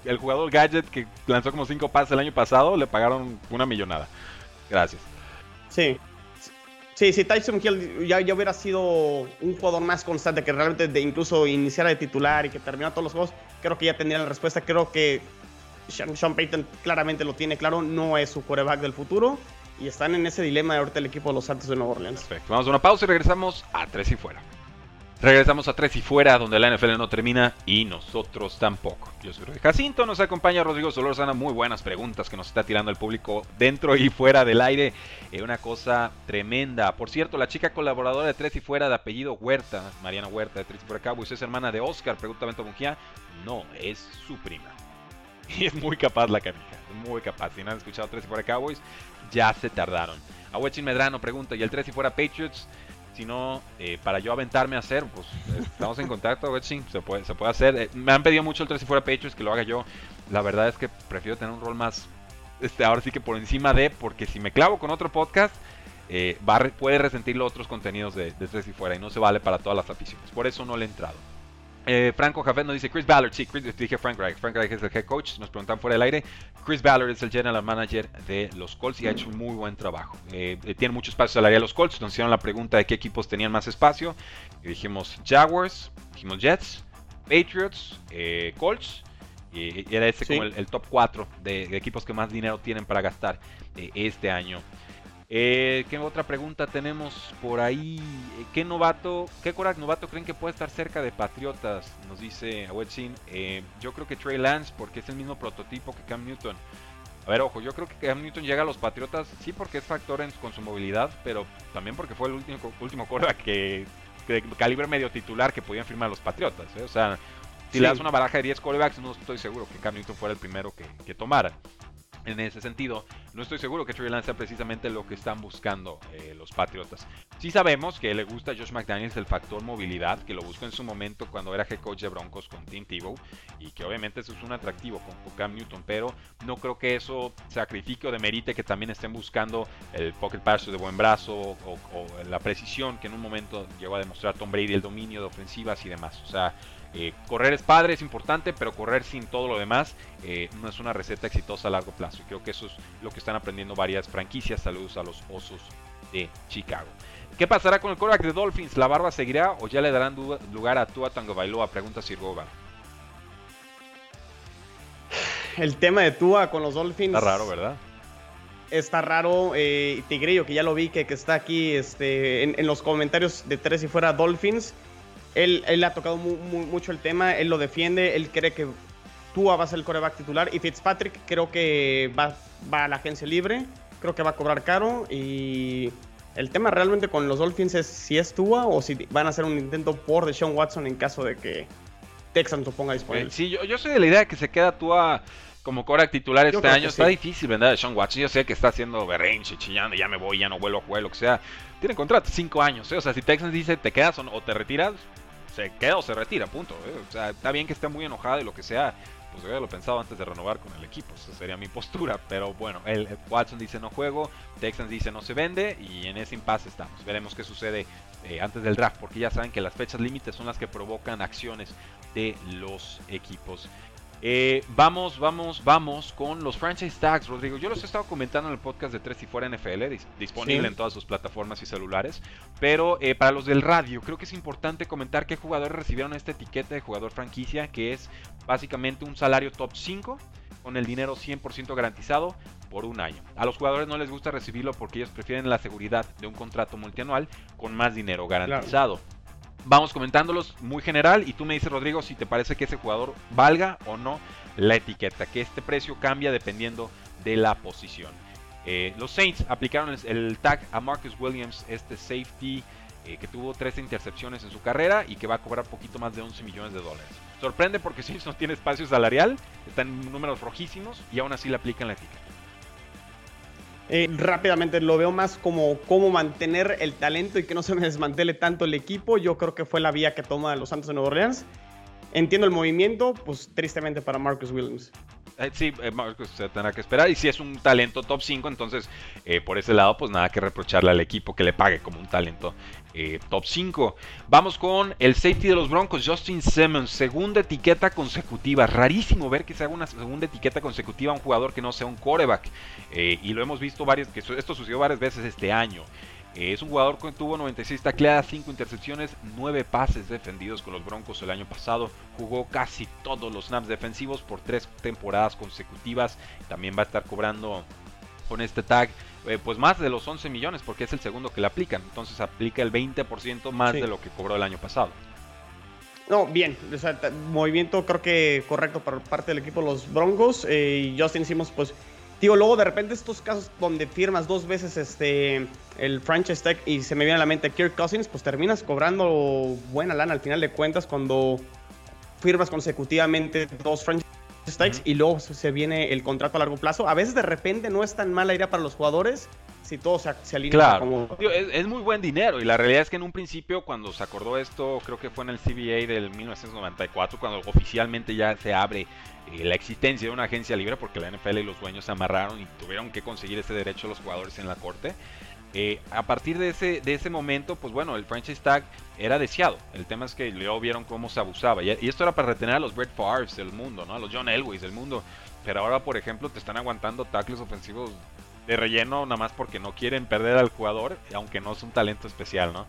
el jugador gadget que lanzó como 5 pases el año pasado, le pagaron una millonada. Gracias. Sí. Sí, si Tyson Hill ya, ya, hubiera sido un jugador más constante, que realmente de incluso iniciara de titular y que terminara todos los juegos, creo que ya tendría la respuesta. Creo que sean, Payton claramente lo tiene claro, no es su quarterback del futuro. Y están en ese dilema de ahorita el equipo de los Santos de Nueva Orleans. Perfecto. Vamos a una pausa y regresamos a tres y fuera. Regresamos a tres y fuera, donde la NFL no termina y nosotros tampoco. Yo soy Rodrigo Jacinto, nos acompaña Rodrigo Solorzana. Muy buenas preguntas que nos está tirando el público dentro y fuera del aire. Eh, una cosa tremenda. Por cierto, la chica colaboradora de Tres y Fuera de apellido Huerta, Mariana Huerta de Tres y Fuera Cowboys, es hermana de Oscar, pregunta Bento Mujía. No, es su prima. Y es muy capaz la canija, muy capaz. Si no han escuchado 3 y fuera Cowboys, ya se tardaron. A Wechin Medrano pregunta, ¿y el 3 y fuera Patriots? Si no, eh, para yo aventarme a hacer, pues estamos en contacto, se puede, se puede hacer. Eh, me han pedido mucho el 3 y fuera Patriots que lo haga yo. La verdad es que prefiero tener un rol más, este, ahora sí que por encima de, porque si me clavo con otro podcast, eh, puede resentir los otros contenidos de, de 3 y fuera y no se vale para todas las aficiones. Por eso no le he entrado. Eh, Franco Jafet nos dice Chris Ballard. Sí, Chris, dije Frank Reich. Frank Reich es el head coach. Nos preguntan fuera del aire. Chris Ballard es el general manager de los Colts y ha hecho un muy buen trabajo. Eh, eh, tiene mucho espacio salarial los Colts. Nos hicieron la pregunta de qué equipos tenían más espacio. Y dijimos Jaguars, dijimos Jets, Patriots, Colts. Y era ese como el, top 4 de, de, equipos que más dinero tienen para gastar este año. Eh, ¿Qué otra pregunta tenemos por ahí? Eh, ¿Qué novato, qué Korak novato creen que puede estar cerca de Patriotas? Nos dice Awetsin. Eh, yo creo que Trey Lance, porque es el mismo prototipo que Cam Newton. A ver, ojo, yo creo que Cam Newton llega a los Patriotas, sí porque es factor en, con su movilidad, pero también porque fue el último, último que, de calibre medio titular que podían firmar los Patriotas. ¿eh? O sea, si le das una baraja de 10 quarterbacks, no estoy seguro que Cam Newton fuera el primero que, que tomara en ese sentido, no estoy seguro que Trey Lance sea precisamente lo que están buscando eh, los Patriotas. Sí sabemos que le gusta a Josh McDaniels el factor movilidad, que lo buscó en su momento cuando era head coach de Broncos con Tim Tebow, y que obviamente eso es un atractivo con, Cam Newton, pero no creo que eso sacrifique o demerite que también estén buscando el pocket pass de buen brazo o, o la precisión que en un momento llegó a demostrar Tom Brady, el dominio de ofensivas y demás. O sea, eh, correr es padre, es importante, pero correr sin todo lo demás eh, no es una receta exitosa a largo plazo. Y creo que eso es lo que están aprendiendo varias franquicias. Saludos a los Osos de Chicago. ¿Qué pasará con el quarterback de Dolphins? ¿La barba seguirá o ya le darán lugar a Tua Tango Bailoa? Pregunta Sirgova. El tema de Tua con los Dolphins. Está raro, ¿verdad? Está raro. Eh, Tigrillo, que ya lo vi, que, que está aquí este, en, en, los comentarios de tres y fuera Dolphins. Él, él ha tocado mucho el tema, él lo defiende, él cree que Tua va a ser el coreback titular y Fitzpatrick creo que va, va a la agencia libre, creo que va a cobrar caro y el tema realmente con los Dolphins es si es Tua o si van a hacer un intento por Deshaun Watson en caso de que Texans lo ponga disponible. Sí, yo, yo soy de la idea de que se queda Tua como coreback titular este año. Está difícil vender a Deshaun Watson. Yo sé que está haciendo berrinche, chillando, ya me voy, ya no vuelvo a jugar, lo que sea. Tiene contrato, cinco años. ¿eh? O sea, si Texans dice te quedas o te retiras, se queda o se retira, punto. ¿eh? Está bien que esté muy enojado y lo que sea. Pues yo lo pensado antes de renovar con el equipo. Esa sería mi postura. Pero bueno, el, Watson dice no juego, Texans dice no se vende y en ese impasse estamos. Veremos qué sucede eh, antes del draft, porque ya saben que las fechas límites son las que provocan acciones de los equipos. Eh, vamos, vamos, vamos con los franchise tags, Rodrigo. Yo los he estado comentando en el podcast de Tres y Fuera NFL, disponible en todas sus plataformas y celulares. Pero eh, para los del radio, creo que es importante comentar qué jugadores recibieron esta etiqueta de jugador franquicia, que es básicamente un salario top 5 con el dinero 100% garantizado por un año. A los jugadores no les gusta recibirlo porque ellos prefieren la seguridad de un contrato multianual con más dinero garantizado. Vamos comentándolos muy general y tú me dices, Rodrigo, si te parece que ese jugador valga o no la etiqueta, que este precio cambia dependiendo de la posición. Eh, los Saints aplicaron el, tag a Marcus Williams, este safety eh, que tuvo 13 intercepciones en su carrera y que va a cobrar poquito más de 11 millones de dólares. Sorprende porque Saints no tiene espacio salarial, están en números rojísimos y aún así le aplican la etiqueta. Eh, rápidamente lo veo más como cómo mantener el talento y que no se me desmantele tanto el equipo. Yo creo que fue la vía que toma los Santos de Nueva Orleans. Entiendo el movimiento, pues tristemente para Marcus Williams. Eh, sí, eh, Marcus se tendrá que esperar. Y si es un talento top 5, entonces por ese lado, pues nada que reprocharle al equipo que le pague como un talento top 5. Vamos con el safety de los Broncos, Justin Simmons. Segunda etiqueta consecutiva. Rarísimo ver que se haga una segunda etiqueta consecutiva a un jugador que no sea un quarterback. y lo hemos visto varios, que esto sucedió varias veces este año. Es un jugador que tuvo 96 tacleadas, 5 intercepciones, 9 pases defendidos con los Broncos el año pasado. Jugó casi todos los snaps defensivos por 3 temporadas consecutivas. También va a estar cobrando con este tag eh, pues más de los 11 millones porque es el segundo que le aplican. Entonces aplica el 20% más de lo que cobró el año pasado. No, bien, movimiento creo que correcto por parte del equipo los Broncos. Eh, y Justin hicimos pues Digo, luego de repente estos casos donde firmas dos veces este el franchise tag y se me viene a la mente Kirk Cousins, pues terminas cobrando buena lana al final de cuentas cuando firmas consecutivamente dos franchise tags y luego se viene el contrato a largo plazo. A veces de repente no es tan mala idea para los jugadores si todo se, se alinea claro. como... es, es, muy buen dinero y la realidad es que en un principio cuando se acordó esto, creo que fue en el CBA del 1994, cuando oficialmente ya se abre eh, la existencia de una agencia libre porque la NFL y los dueños se amarraron y tuvieron que conseguir ese derecho los jugadores en la corte. Eh, a partir de ese, de ese momento, pues bueno, el franchise tag era deseado. El tema es que luego vieron cómo se abusaba. Y, esto era para retener a los Brett Favre del mundo, ¿no? A los John Elway del mundo. Pero ahora, por ejemplo, te están aguantando tackles ofensivos de relleno nada más porque no quieren perder al jugador, aunque no es un talento especial, ¿no?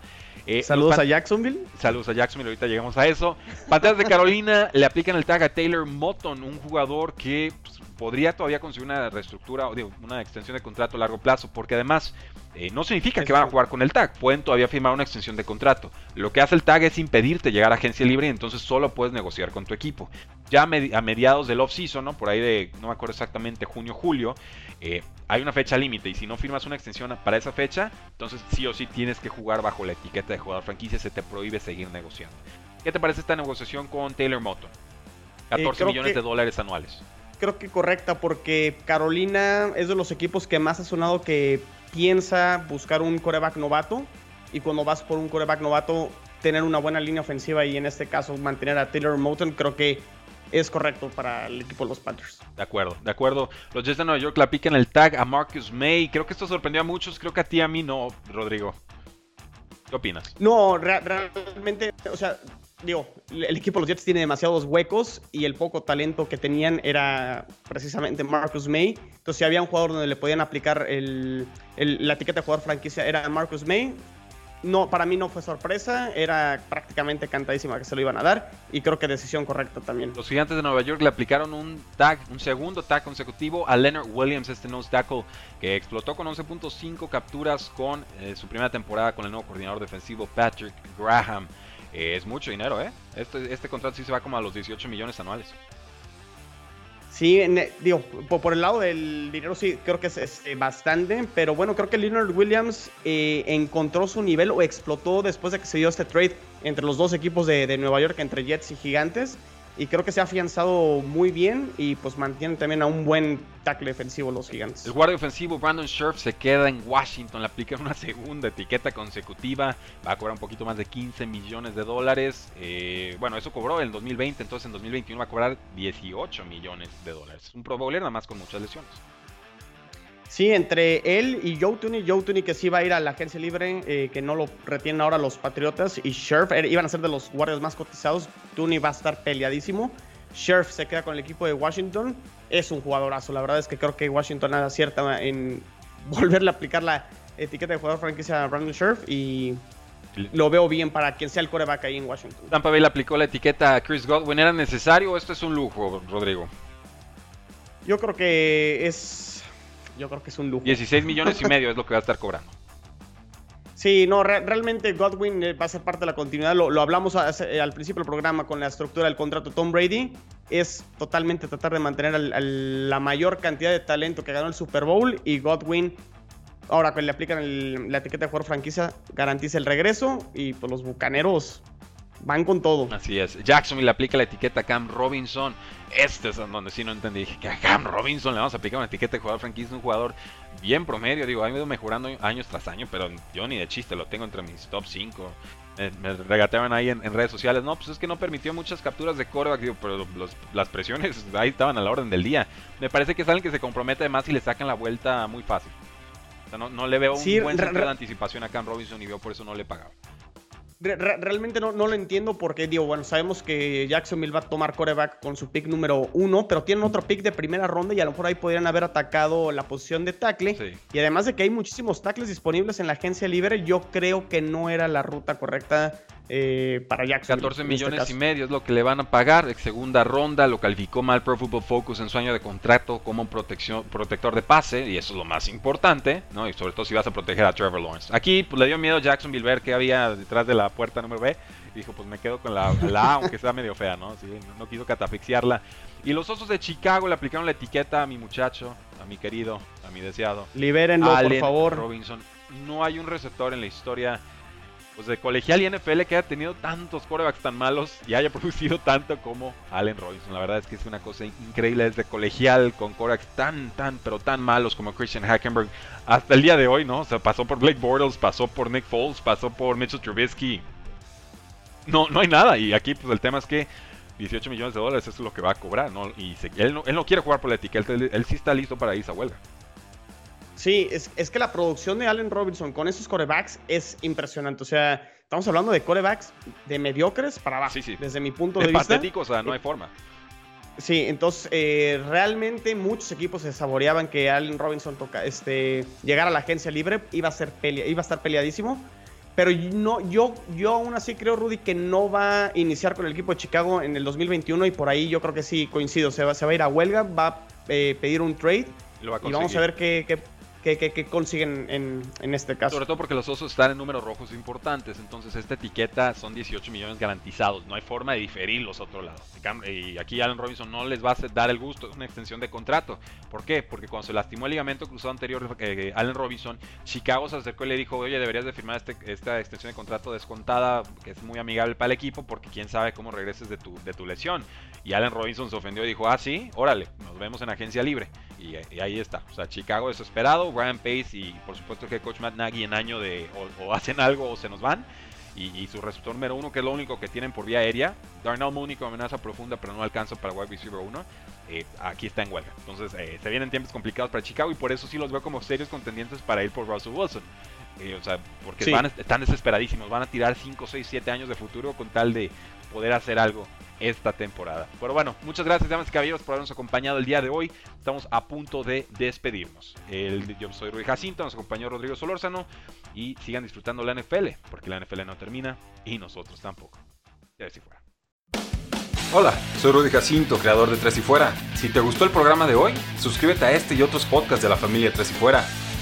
Eh, saludos a Jacksonville. Saludos a Jacksonville, ahorita llegamos a eso. Panteras de Carolina le aplican el tag a Taylor Moton, un jugador que pues, podría todavía conseguir una reestructura o una extensión de contrato a largo plazo, porque además eh, no significa que van a jugar con el tag, pueden todavía firmar una extensión de contrato. Lo que hace el tag es impedirte llegar a agencia libre y entonces solo puedes negociar con tu equipo. Ya a mediados del off-season, ¿no? por ahí de, no me acuerdo exactamente, junio, julio, eh, hay una fecha límite y si no firmas una extensión para esa fecha, entonces sí o sí tienes que jugar bajo la etiqueta de jugador franquicia, se te prohíbe seguir negociando. ¿Qué te parece esta negociación con Taylor Moton? 14 millones de dólares anuales. Creo que correcta porque Carolina es de los equipos que más ha sonado que piensa buscar un coreback novato y cuando vas por un coreback novato tener una buena línea ofensiva y en este caso mantener a Taylor Moton creo que es correcto para el equipo de los Panthers. De acuerdo, de acuerdo. Los Jets de Nueva York le aplican el tag a Marcus May. Creo que esto sorprendió a muchos, creo que a ti a mí no, Rodrigo. ¿Qué opinas? No, realmente, o sea, digo, el equipo de los Jets tiene demasiados huecos y el poco talento que tenían era precisamente Marcus May. Entonces, si había un jugador donde le podían aplicar el, la etiqueta de jugador franquicia, era Marcus May no, para mí no fue sorpresa, era prácticamente cantadísima que se lo iban a dar y creo que decisión correcta también. Los gigantes de Nueva York le aplicaron un tag, un segundo tag consecutivo a Leonard Williams, este nose tackle que explotó con 11.5 capturas con eh, su primera temporada con el nuevo coordinador defensivo Patrick Graham. Eh, es mucho dinero, ¿eh? Este, este contrato sí se va como a los 18 millones anuales. Sí, digo, por, el lado del dinero sí creo que es, este, bastante, pero bueno, creo que Leonard Williams eh, encontró su nivel o explotó después de que se dio este trade entre los dos equipos de, de Nueva York, entre Jets y Gigantes y creo que se ha afianzado muy bien y pues mantiene también a un buen tackle defensivo los gigantes. El guardia ofensivo Brandon Scherf se queda en Washington, le aplican una segunda etiqueta consecutiva, va a cobrar un poquito más de 15 millones de dólares. Eh, bueno, eso cobró en 2020, entonces en 2021 va a cobrar 18 millones de dólares. Un Pro Bowler nada más con muchas lesiones. Sí, entre él y Joe Tooney, Joe Tooney que sí va a ir a la agencia libre, eh, que no lo retienen ahora los Patriotas, y Scherf er, iban a ser de los guardias más cotizados. Tooney va a estar peleadísimo. Scherf se queda con el equipo de Washington. Es un jugadorazo. La verdad es que creo que Washington acierta en volverle a aplicar la etiqueta de jugador franquicia a Brandon Scherf y lo veo bien para quien sea el coreback ahí en Washington. Tampa Bay le aplicó la etiqueta a Chris Godwin. ¿Era necesario o esto es un lujo, Rodrigo? Yo creo que es yo creo que es un lujo. 16 millones y medio es lo que va a estar cobrando. Sí, no, realmente Godwin eh, va a ser parte de la continuidad. Lo, hablamos eh, al principio del programa con la estructura del contrato Tom Brady. Es totalmente tratar de mantener la mayor cantidad de talento que ganó el Super Bowl y Godwin, ahora que le aplican la etiqueta de jugador franquicia, garantiza el regreso y pues los bucaneros van con todo. Así es. Jacksonville aplica la etiqueta Cam Robinson. Este es donde sí no entendí. Dije que a Cam Robinson le vamos a aplicar una etiqueta de jugador franquicia, un jugador bien promedio. Digo, ha ido mejorando años tras año, pero yo ni de chiste lo tengo entre mis top 5. me regateaban ahí en, redes sociales. No, pues es que no permitió muchas capturas de coreback, digo, pero las presiones ahí estaban a la orden del día. Me parece que es alguien que se compromete además y le sacan la vuelta muy fácil. O sea, no, le veo un buen centro de anticipación a Cam Robinson y veo por eso no le pagaba realmente no, no, lo entiendo porque, digo, bueno, sabemos que Jacksonville va a tomar coreback con su pick número uno, pero tienen otro pick de primera ronda y a lo mejor ahí podrían haber atacado la posición de tackle. Y además de que hay muchísimos tackles disponibles en la agencia libre, yo creo que no era la ruta correcta eh, para Jackson. 14 este millones y medio es lo que le van a pagar. En segunda ronda lo calificó mal Pro Football Focus en su año de contrato como protección, protector de pase, y eso es lo más importante, ¿no? Y sobre todo si vas a proteger a Trevor Lawrence. Aquí pues, le dio miedo a Jacksonville ver qué había detrás de la puerta número B. Y dijo, pues me quedo con la, A, aunque sea medio fea, ¿no? no quiso catafixiarla. Y los Osos de Chicago le aplicaron la etiqueta a mi muchacho, a mi querido, a mi deseado. Libérenlo, por favor. Robinson. No hay un receptor en la historia pues de colegial y NFL que haya tenido tantos quarterbacks tan malos y haya producido tanto como Allen Robinson. La verdad es que es una cosa increíble desde colegial con quarterbacks tan, tan, pero tan malos como Christian Hackenberg hasta el día de hoy, ¿no? O sea, pasó por Blake Bortles, pasó por Nick Foles, pasó por Mitchell Trubisky. No, no hay nada y aquí pues el tema es que 18 millones de dólares es lo que va a cobrar, ¿no? Y él, no, quiere jugar por la etiqueta, él, él sí está listo para irse a huelga. Sí, es, es, que la producción de Allen Robinson con esos corebacks es impresionante. O sea, estamos hablando de corebacks de mediocres para abajo. Sí, sí. Desde mi punto de, de vista. o sea, no hay forma. Sí, entonces eh, realmente muchos equipos se saboreaban que Allen Robinson toca, este, llegara a la agencia libre, iba a, ser pelea, iba a estar peleadísimo. Pero no, yo, yo aún así creo, Rudy, que no va a iniciar con el equipo de Chicago en el 2021 y por ahí yo creo que sí coincido. Se va, se va a ir a huelga, va a eh, pedir un trade y vamos a ver qué, qué, que, consiguen en, este caso. Sobre todo porque los osos están en números rojos importantes, entonces esta etiqueta son 18 millones garantizados, no hay forma de diferir los otros lados. Y aquí Allen Robinson no les va a dar el gusto de una extensión de contrato. ¿Por qué? Porque cuando se lastimó el ligamento cruzado anterior, eh, Allen Robinson, Chicago se acercó y le dijo, oye, deberías de firmar este, esta extensión de contrato descontada, que es muy amigable para el equipo, porque quién sabe cómo regreses de tu, de tu lesión. Y Allen Robinson se ofendió y dijo, ah, sí, órale, nos vemos en agencia libre. Y, ahí está. O sea, Chicago desesperado, Brian Pace y por supuesto que coach Matt Nagy en año de o, hacen algo o se nos van. Y, su receptor número uno, que es lo único que tienen por vía aérea, Darnell Mooney con amenaza profunda, pero no alcanza para wide receiver 1, eh, aquí está en huelga. Entonces eh, se vienen tiempos complicados para Chicago y por eso sí los veo como serios contendientes para ir por Russell Wilson. Eh, o sea, porque están desesperadísimos, van a tirar 5, 6, 7 años de futuro con tal de poder hacer algo esta temporada. Pero bueno, muchas gracias, damas y caballeros, por habernos acompañado el día de hoy. Estamos a punto de despedirnos. El, yo soy Rui Jacinto, nos acompañó Rodrigo Solórzano y sigan disfrutando la NFL, porque la NFL no termina y nosotros tampoco. Si fuera. Hola, soy Rudy Jacinto, creador de Tres y Fuera. Si te gustó el programa de hoy, suscríbete a este y otros podcasts de la familia Tres y Fuera.